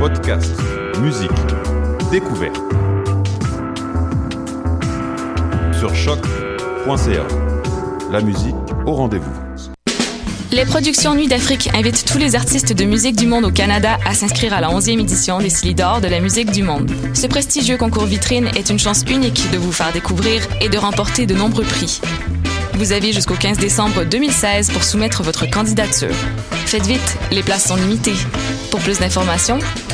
Podcast, musique, découverte. Sur choc.ca. La musique au rendez-vous. Les productions Nuit d'Afrique invitent tous les artistes de musique du monde au Canada à s'inscrire à la 11e édition des Silidor de la musique du monde. Ce prestigieux concours vitrine est une chance unique de vous faire découvrir et de remporter de nombreux prix. Vous avez jusqu'au 15 décembre 2016 pour soumettre votre candidature. Faites vite, les places sont limitées. Pour plus d'informations,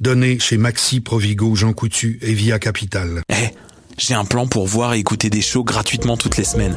Donnée chez Maxi, Provigo, Jean Coutu et Via Capital. Eh, j'ai un plan pour voir et écouter des shows gratuitement toutes les semaines.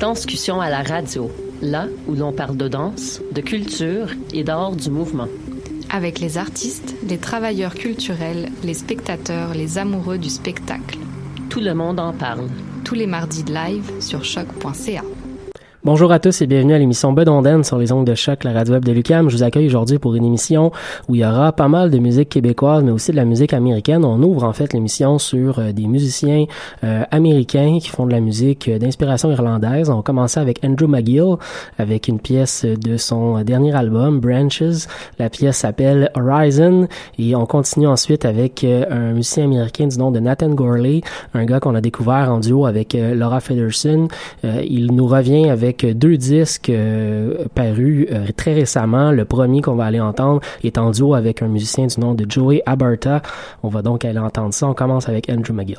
Danscussion à la radio, là où l'on parle de danse, de culture et d'art du mouvement. Avec les artistes, les travailleurs culturels, les spectateurs, les amoureux du spectacle. Tout le monde en parle. Tous les mardis de live sur choc.ca. Bonjour à tous et bienvenue à l'émission Bedonden sur les ongles de choc, la radio web de Lucam. Je vous accueille aujourd'hui pour une émission où il y aura pas mal de musique québécoise, mais aussi de la musique américaine. On ouvre en fait l'émission sur euh, des musiciens euh, américains qui font de la musique euh, d'inspiration irlandaise. On commence avec Andrew McGill avec une pièce de son dernier album, Branches. La pièce s'appelle Horizon et on continue ensuite avec un musicien américain du nom de Nathan Gorley, un gars qu'on a découvert en duo avec Laura Federson. il nous revient avec avec deux disques euh, parus euh, très récemment. Le premier qu'on va aller entendre est en duo avec un musicien du nom de Joey Aberta. On va donc aller entendre ça. On commence avec Andrew McGill.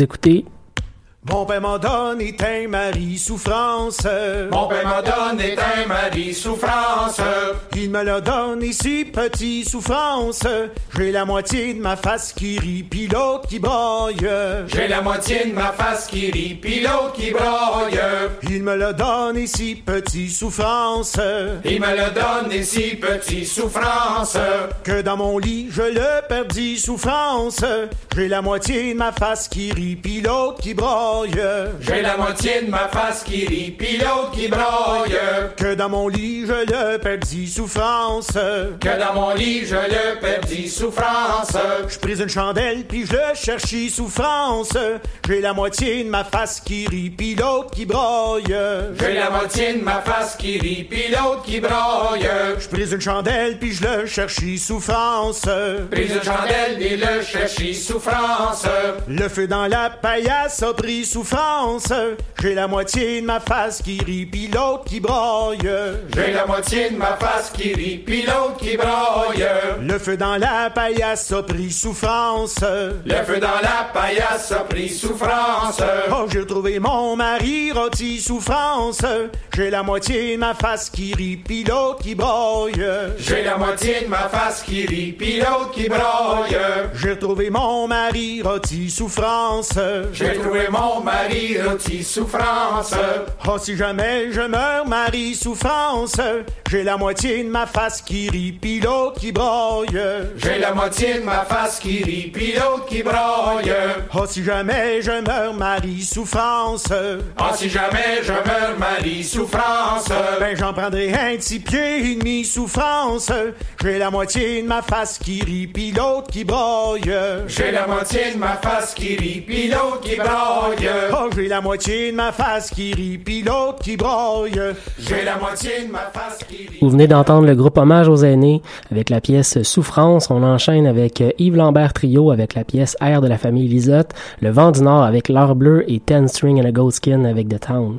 Vous écoutez mon père m'a donné un mari souffrance. Mon père m'a donné un mari souffrance. Il me l'a donné si petit souffrance. J'ai la moitié de ma face qui rit, pis l'autre qui broye. J'ai la moitié de ma face qui rit, l'autre qui broye. Il me l'a donné si petit souffrance. Il me l'a donné si petit souffrance. Que dans mon lit je le perdis souffrance. J'ai la moitié de ma face qui rit, pis l'autre qui broye. J'ai la moitié de ma face qui rit, l'autre qui broye. Que dans mon lit je le perdis souffrance. Que dans mon lit je le perdis souffrance. Je pris une chandelle puis je le cherchis souffrance. J'ai la moitié de ma face qui rit, pis l'autre qui broye. J'ai la moitié de ma face qui rit, pis l'autre qui broye. Je pris une chandelle puis je le cherchis souffrance. Pris une chandelle et le cherchis souffrance. Le feu dans la paillasse a pris souffrance. J'ai la moitié de ma face qui rit, pis l'autre qui broye. J'ai la moitié de ma face qui rit, pis l'autre qui broye. Le feu dans la paillasse a pris souffrance. Le feu dans la paillasse a pris souffrance. Oh, j'ai retrouvé mon mari rôti souffrance. J'ai la moitié de ma face qui rit, pis l'autre qui broye. J'ai la moitié de ma face qui rit, pis l'autre qui broye. J'ai retrouvé mon mari rôti souffrance. J'ai trouvé mon mari rôti souffrance. Oh, si jamais je meurs, mari souffrance, j'ai la moitié de ma face qui rit, pis l'autre qui broye. J'ai la moitié de ma face qui rit, pis l'autre qui broye. Oh, si jamais je meurs, mari souffrance. Oh, si jamais je meurs, mari souffrance. Ben, j'en prendrai un petit pied et demi souffrance. J'ai la moitié de ma face qui rit, pis l'autre qui broye. J'ai la moitié de ma face qui rit, pis l'autre qui broye. Oh, j'ai la moitié de ma face qui rit, pis l'autre qui broye. J'ai la moitié de ma face qui rit. Vous venez d'entendre le groupe Hommage aux aînés avec la pièce Souffrance. On enchaîne avec Yves Lambert Trio avec la pièce Air de la famille Lisotte, Le Vent du Nord avec L'Heure Bleue et Ten String and a Goat Skin avec The Town.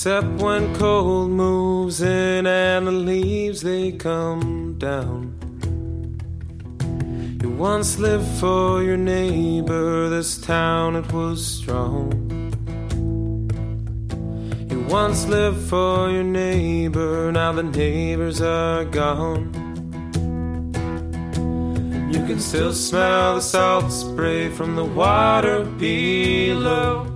Except when cold moves in and the leaves they come down. You once lived for your neighbor, this town it was strong. You once lived for your neighbor, now the neighbors are gone. You can still smell the salt spray from the water below.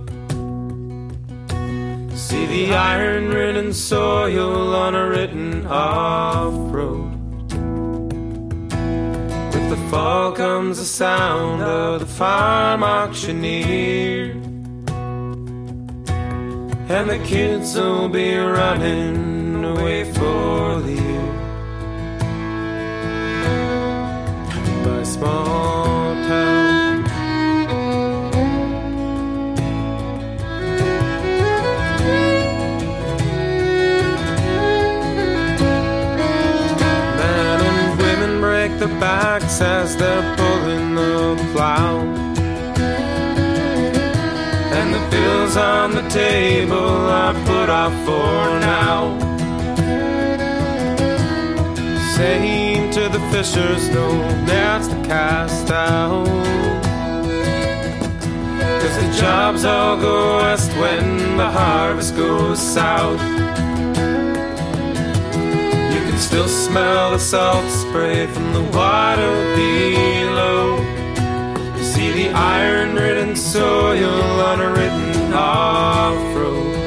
The iron ridden soil on a written off road. With the fall comes the sound of the farm auctioneer. And the kids will be running they're pulling the plow. And the bills on the table are put off for now. Saying to the fishers, no, that's the cast out. Cause the jobs all go west when the harvest goes south. Can still smell the salt spray from the water below. You see the iron ridden soil on a written off road.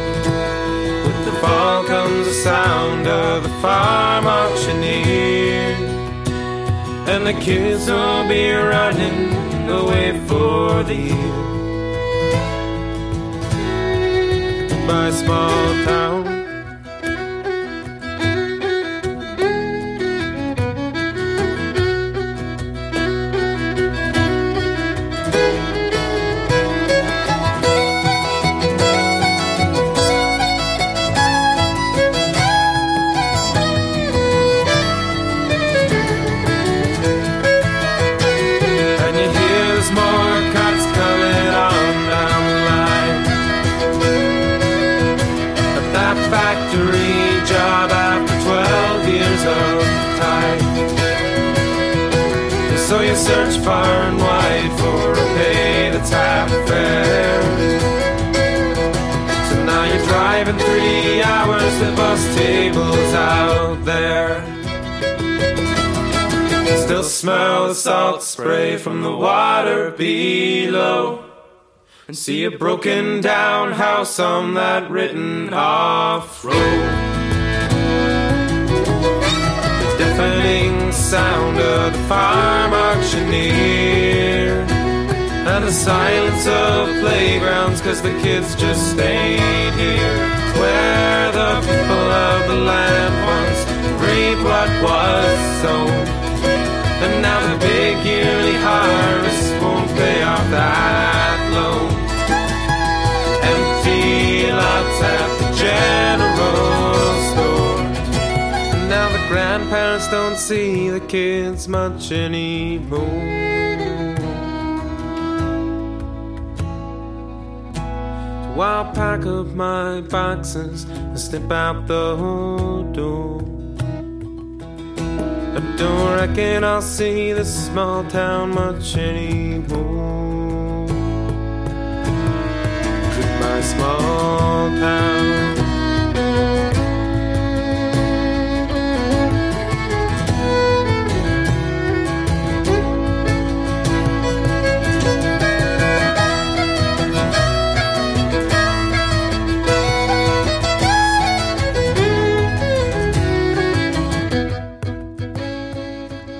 With the fall comes the sound of the farm auctioneer. And the kids will be running away for the year. By small town. Search far and wide for a pay that's half fair. So now you're driving three hours to bus tables out there. Still smell the salt spray from the water below. And see a broken down house on that written off road. Sound of the farm auctioneer. And the silence of playgrounds, cause the kids just ain't here. Where the people of the land once reap what was sown. And now the big yearly harvest won't pay off that loan. Empty lots at the general the grandparents don't see the kids much anymore. So I'll pack up my boxes and step out the door. I don't reckon I'll see this small town much anymore. Goodbye, small town.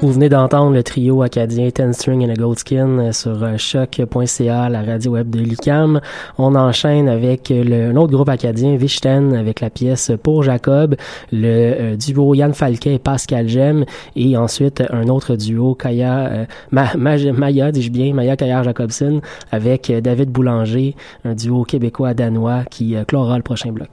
Vous venez d'entendre le trio acadien Ten String and a Gold Skin sur euh, choc.ca, la radio web de l'UQAM. On enchaîne avec le, un autre groupe acadien, Vichten, avec la pièce Pour Jacob, le euh, duo Yann Falquet et Pascal Gem, et ensuite un autre duo, Kaya, euh, Ma- Ma- Maya, dis-je bien, Maya Kaya Jacobson, avec euh, David Boulanger, un duo québécois-danois qui euh, clora le prochain bloc.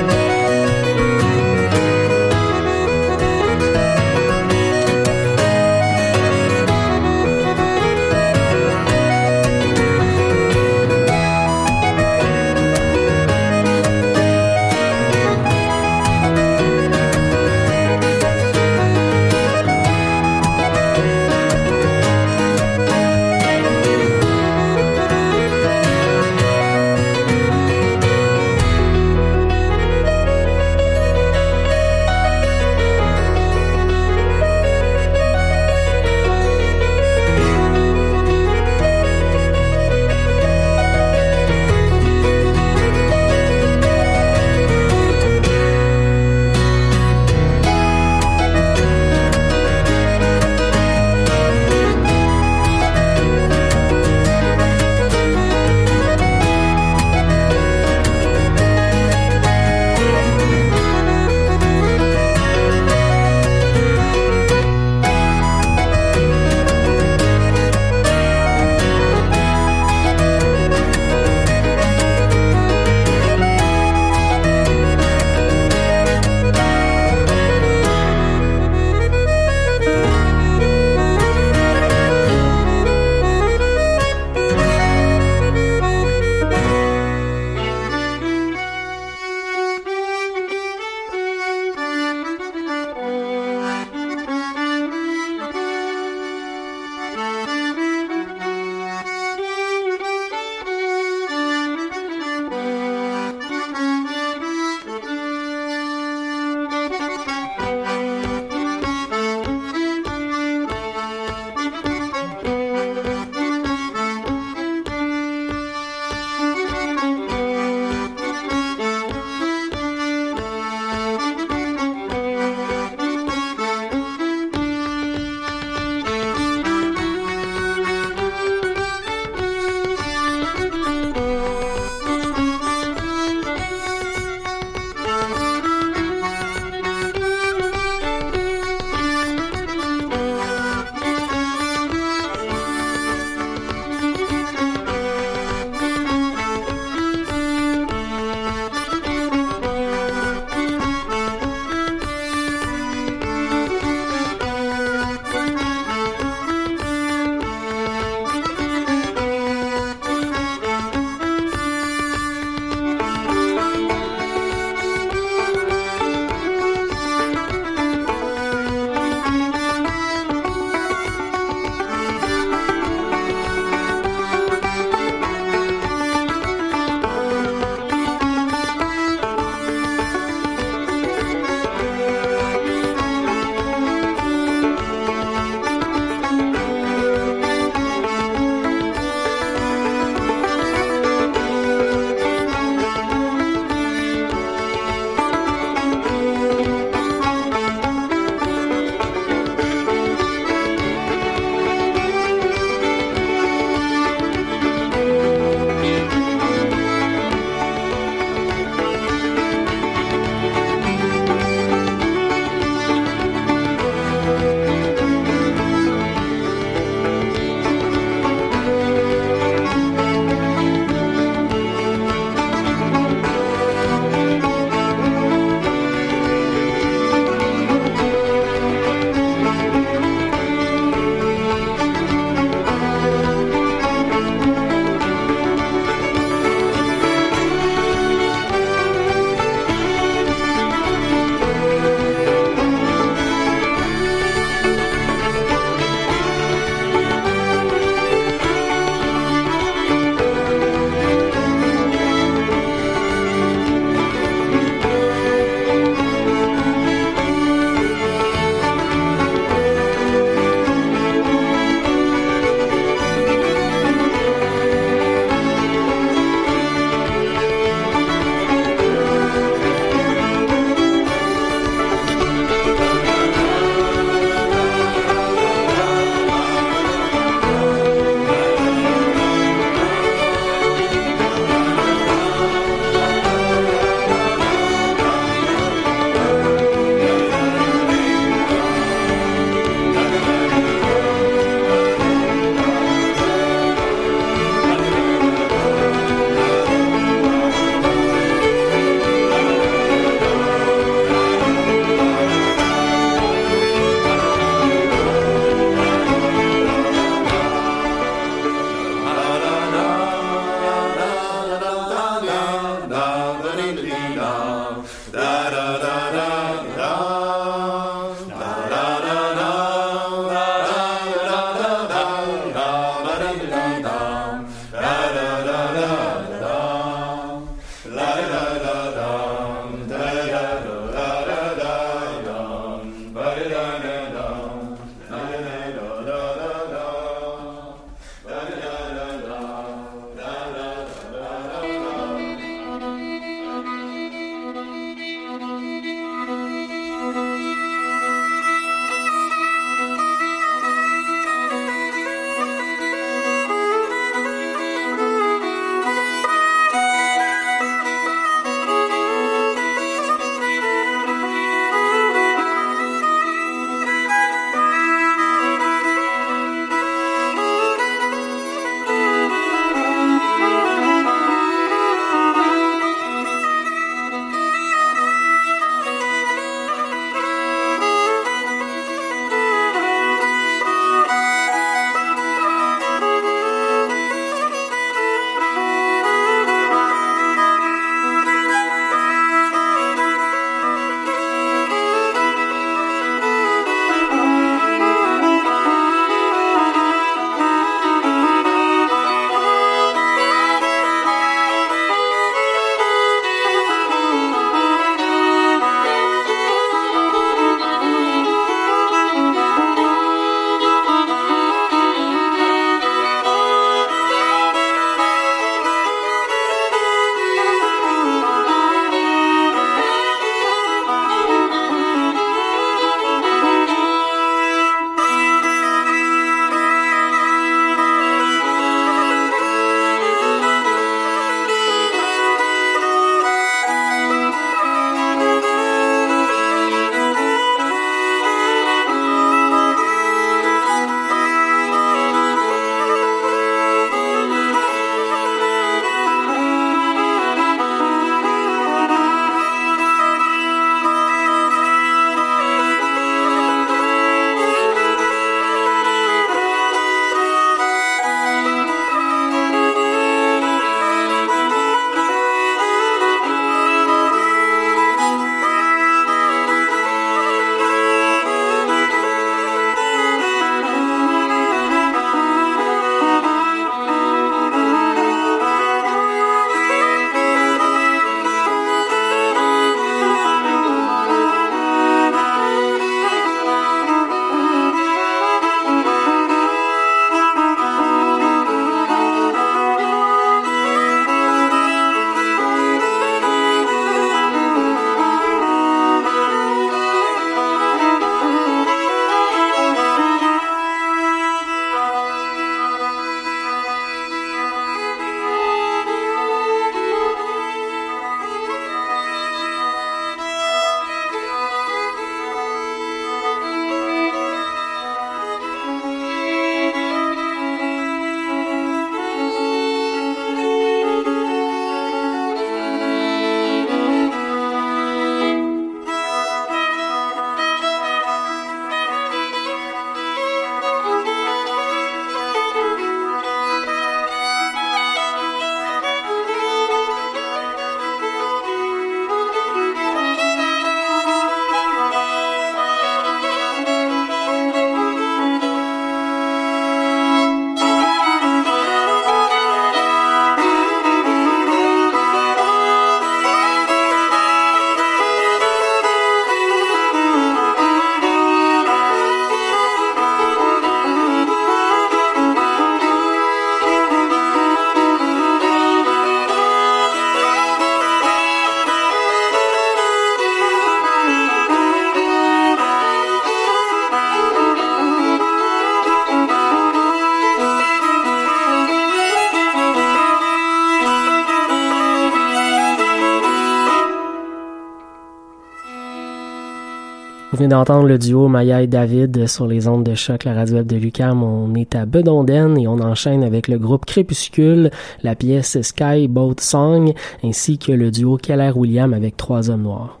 Venez d'entendre le duo Maya et David sur les ondes de choc, la radio web de Lucam. On est à Bedonden et on enchaîne avec le groupe Crépuscule, la pièce Sky Boat Song, ainsi que le duo Keller William avec Trois Hommes Noirs.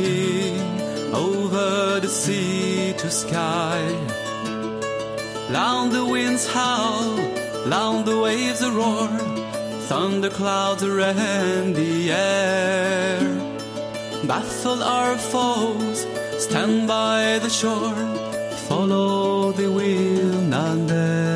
King over the sea to sky. Loud the winds howl, loud the waves roar, thunder clouds rend the air. Baffle our foes Stand by the shore, follow the wheel none there.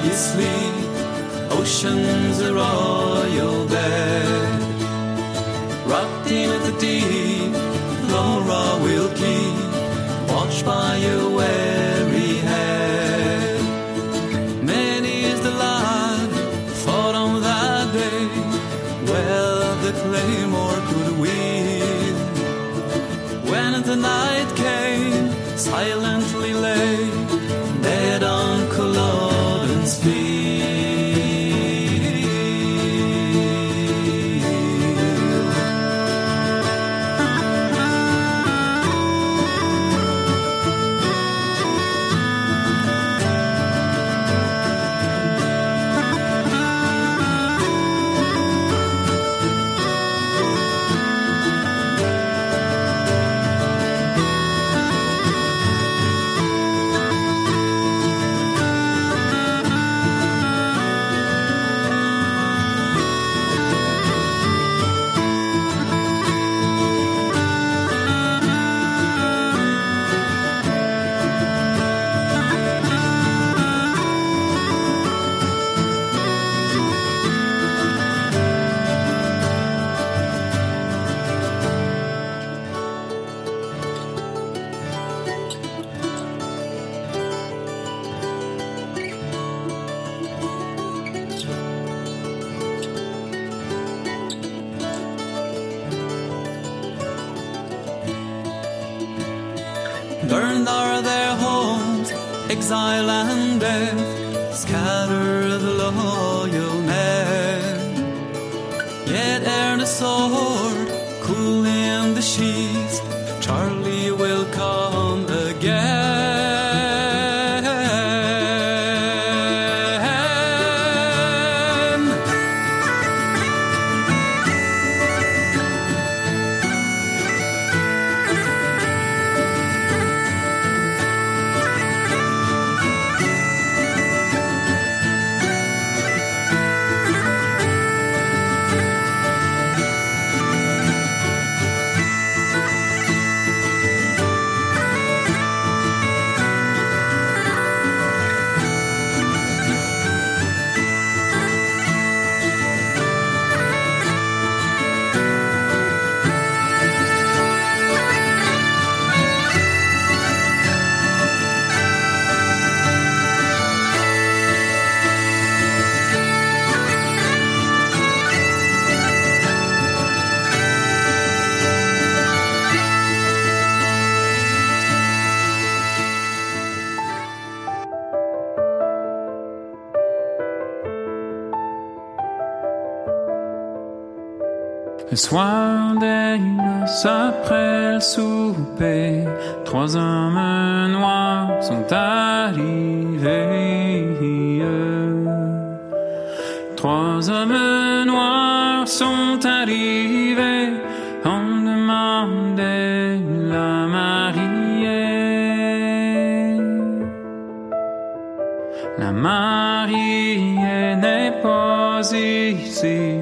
while you sleep. Oceans are all. Le soir des noces après le souper, trois hommes noirs sont arrivés. Trois hommes noirs sont arrivés en demandait la mariée. La mariée n'est pas ici,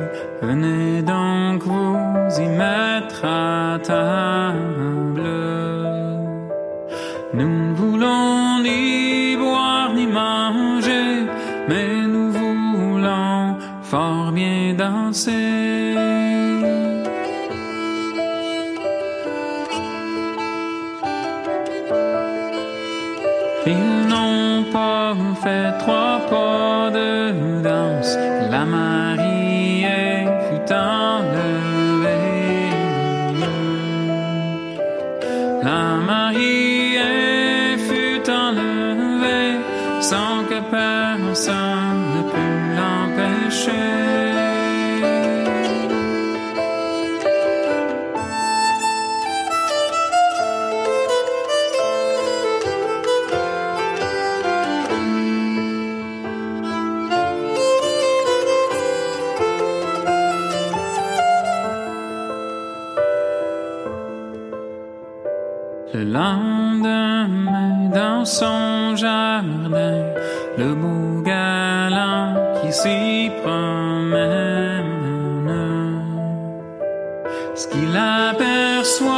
Nous ne voulons ni boire ni manger, mais nous voulons fort bien danser. Ils n'ont pas fait trois pas qu'il aperçoit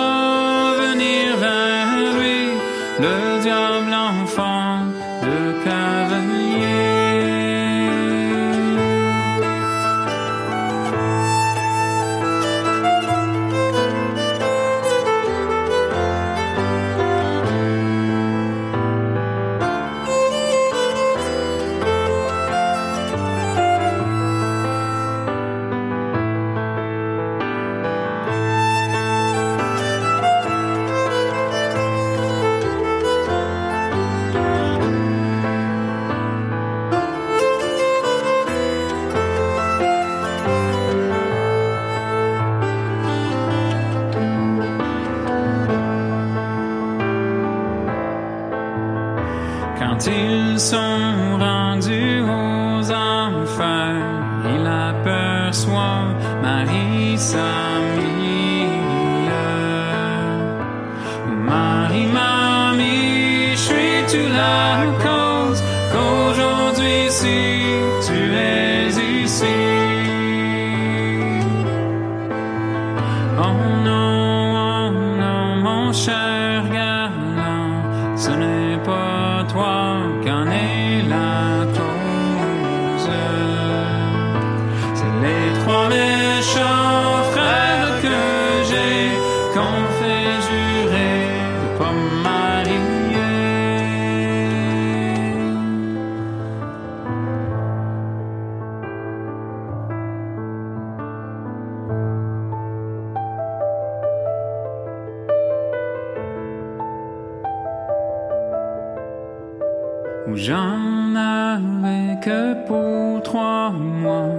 où j'en avais que pour trois mois,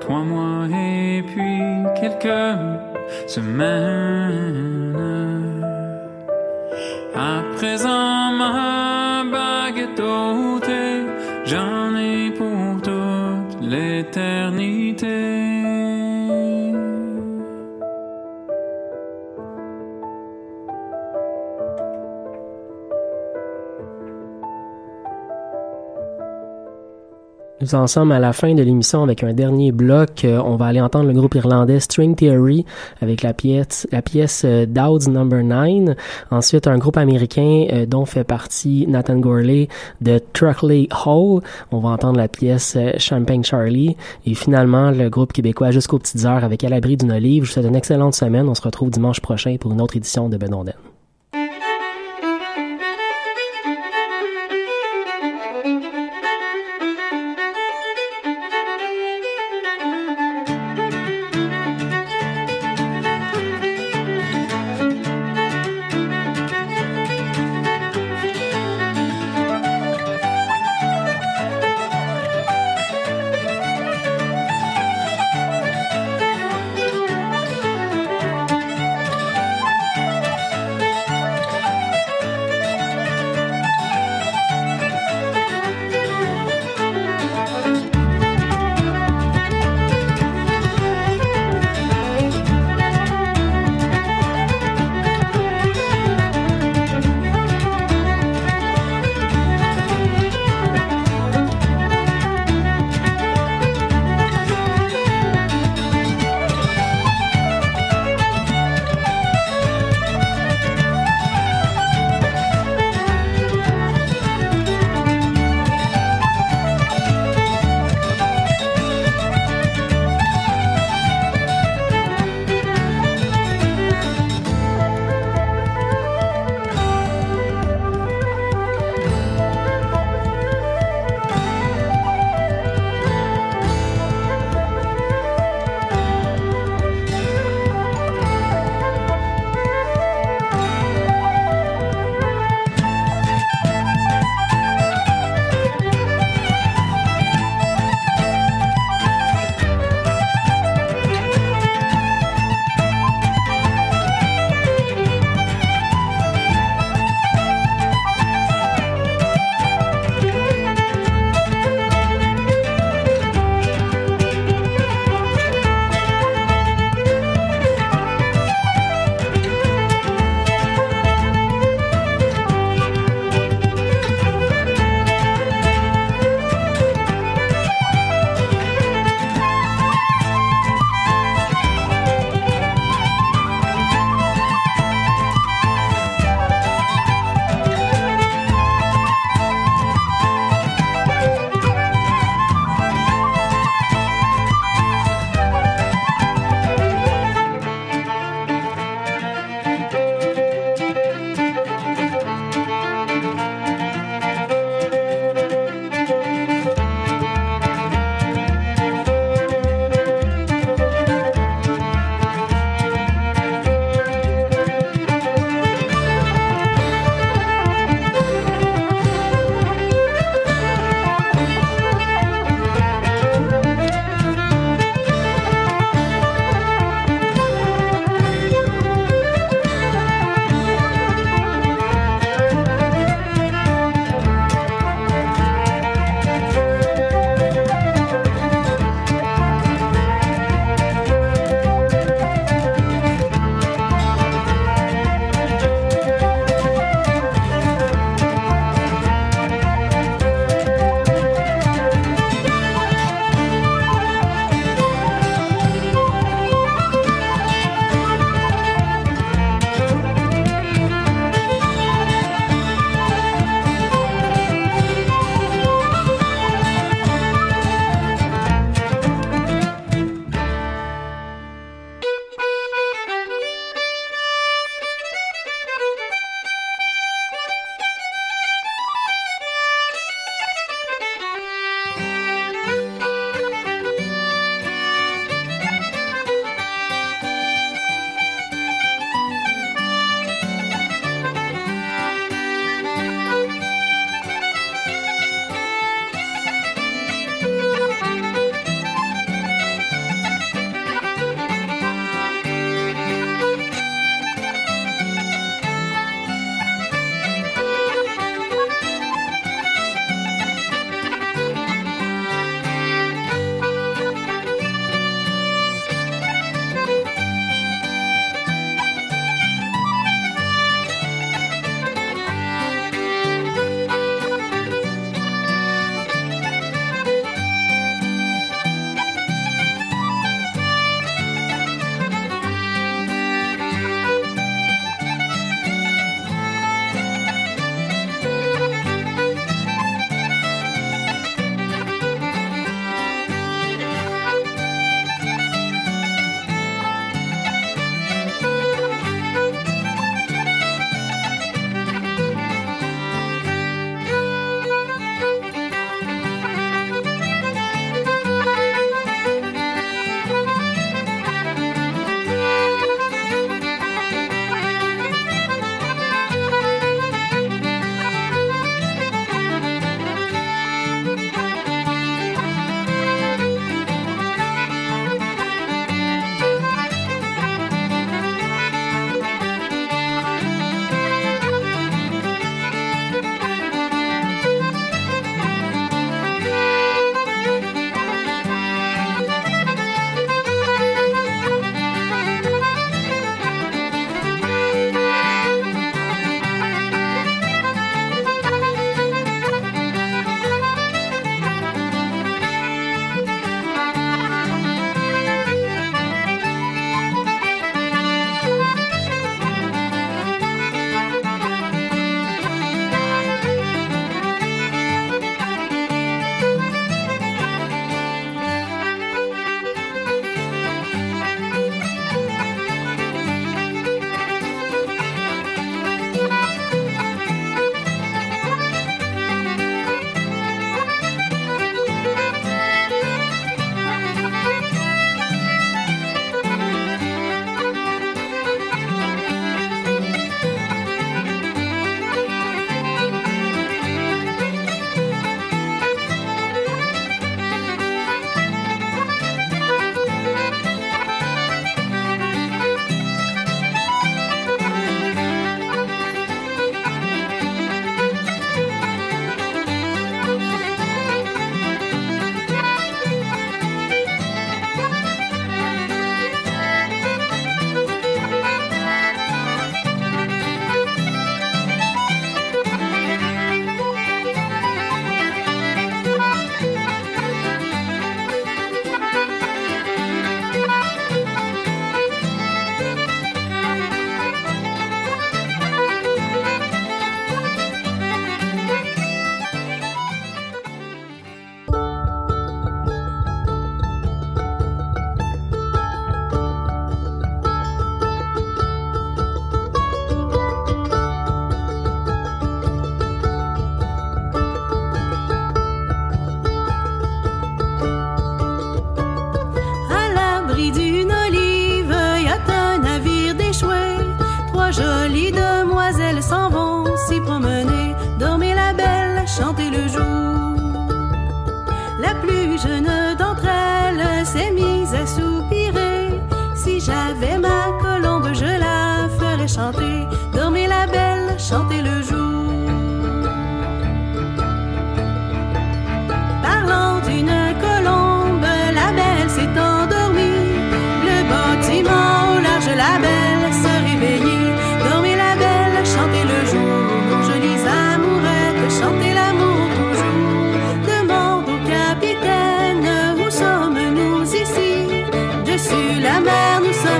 trois mois et puis quelques semaines. À présent, ma baguette ôtée, j'en ai pour toute l'éternité. Nous en sommes à la fin de l'émission avec un dernier bloc. Euh, on va aller entendre le groupe irlandais String Theory avec la pièce, la pièce euh, Dowds Number 9. Ensuite, un groupe américain euh, dont fait partie Nathan Gorley de Truckley Hall. On va entendre la pièce Champagne Charlie. Et finalement, le groupe québécois Jusqu'aux petites heures avec À l'abri d'une olive. Je vous souhaite une excellente semaine. On se retrouve dimanche prochain pour une autre édition de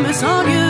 promise on you.